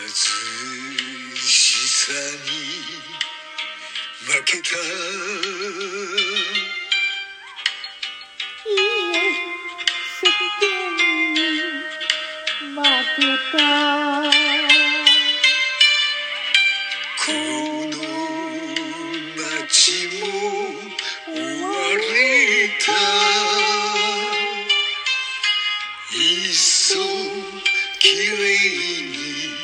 ずしさに負けた。いいえ世間に負けた。この街も追われた。いっそきれいに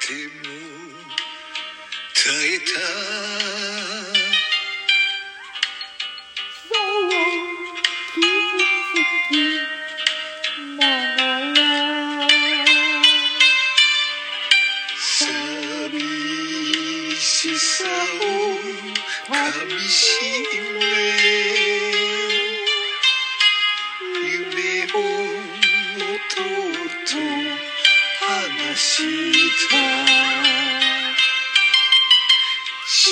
ても耐えた寂しさをかみしめ夢をとと話した。幸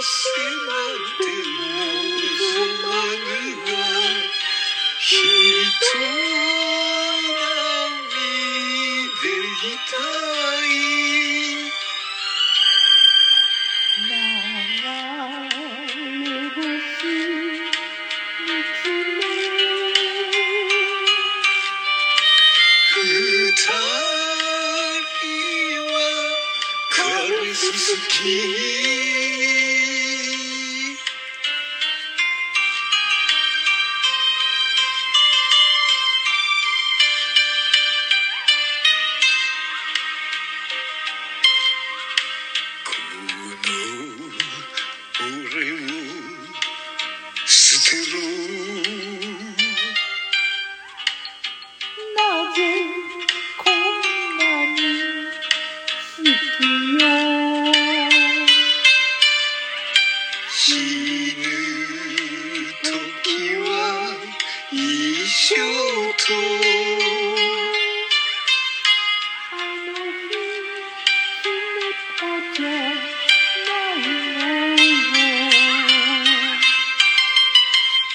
せなんて望まぬが人でい。たい。流れ星見つめ二人は彼氏好き死ぬ時は一緒とあの日決めたじゃないのよ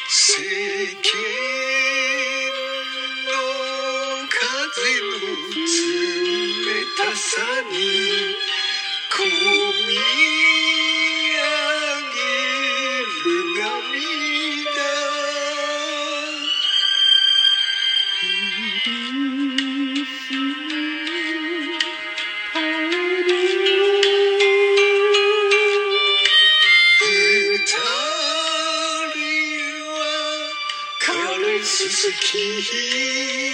世間の風の冷たさに苦